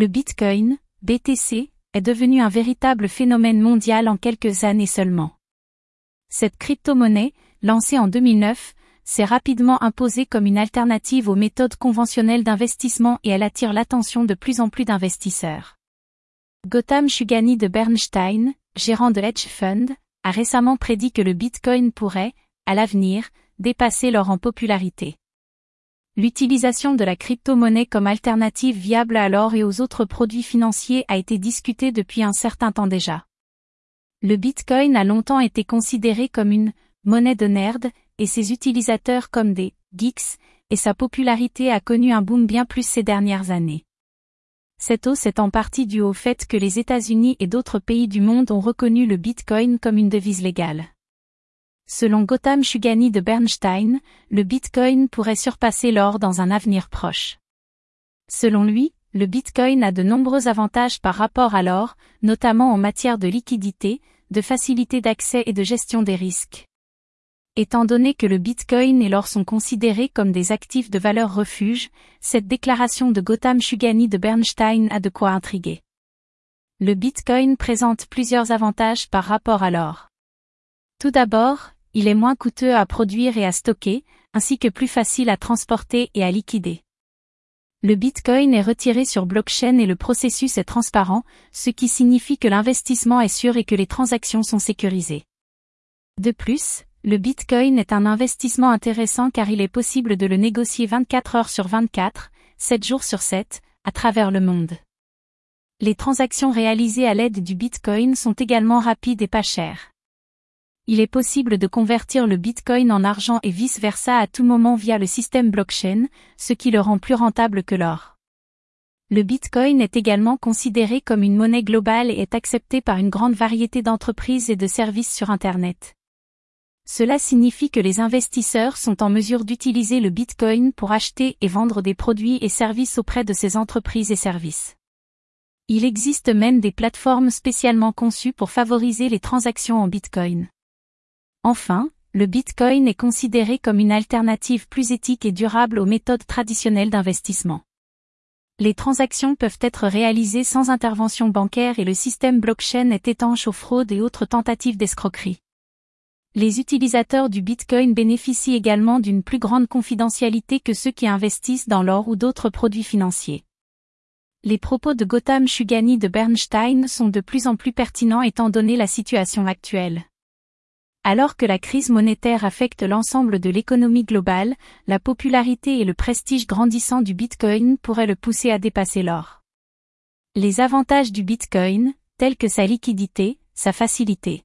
Le Bitcoin, BTC, est devenu un véritable phénomène mondial en quelques années seulement. Cette crypto-monnaie, lancée en 2009, s'est rapidement imposée comme une alternative aux méthodes conventionnelles d'investissement et elle attire l'attention de plus en plus d'investisseurs. Gotham Shugani de Bernstein, gérant de Hedge Fund, a récemment prédit que le Bitcoin pourrait, à l'avenir, dépasser l'or en popularité. L'utilisation de la crypto-monnaie comme alternative viable à l'or et aux autres produits financiers a été discutée depuis un certain temps déjà. Le Bitcoin a longtemps été considéré comme une monnaie de nerd et ses utilisateurs comme des geeks, et sa popularité a connu un boom bien plus ces dernières années. Cette hausse est en partie due au fait que les États-Unis et d'autres pays du monde ont reconnu le Bitcoin comme une devise légale. Selon Gotham Shugani de Bernstein, le Bitcoin pourrait surpasser l'or dans un avenir proche. Selon lui, le Bitcoin a de nombreux avantages par rapport à l'or, notamment en matière de liquidité, de facilité d'accès et de gestion des risques. Étant donné que le Bitcoin et l'or sont considérés comme des actifs de valeur refuge, cette déclaration de Gotham Shugani de Bernstein a de quoi intriguer. Le Bitcoin présente plusieurs avantages par rapport à l'or. Tout d'abord, il est moins coûteux à produire et à stocker, ainsi que plus facile à transporter et à liquider. Le Bitcoin est retiré sur blockchain et le processus est transparent, ce qui signifie que l'investissement est sûr et que les transactions sont sécurisées. De plus, le Bitcoin est un investissement intéressant car il est possible de le négocier 24 heures sur 24, 7 jours sur 7, à travers le monde. Les transactions réalisées à l'aide du Bitcoin sont également rapides et pas chères. Il est possible de convertir le Bitcoin en argent et vice-versa à tout moment via le système blockchain, ce qui le rend plus rentable que l'or. Le Bitcoin est également considéré comme une monnaie globale et est accepté par une grande variété d'entreprises et de services sur Internet. Cela signifie que les investisseurs sont en mesure d'utiliser le Bitcoin pour acheter et vendre des produits et services auprès de ces entreprises et services. Il existe même des plateformes spécialement conçues pour favoriser les transactions en Bitcoin. Enfin, le Bitcoin est considéré comme une alternative plus éthique et durable aux méthodes traditionnelles d'investissement. Les transactions peuvent être réalisées sans intervention bancaire et le système blockchain est étanche aux fraudes et autres tentatives d'escroquerie. Les utilisateurs du Bitcoin bénéficient également d'une plus grande confidentialité que ceux qui investissent dans l'or ou d'autres produits financiers. Les propos de Gotham Shugani de Bernstein sont de plus en plus pertinents étant donné la situation actuelle. Alors que la crise monétaire affecte l'ensemble de l'économie globale, la popularité et le prestige grandissant du Bitcoin pourraient le pousser à dépasser l'or. Les avantages du Bitcoin, tels que sa liquidité, sa facilité,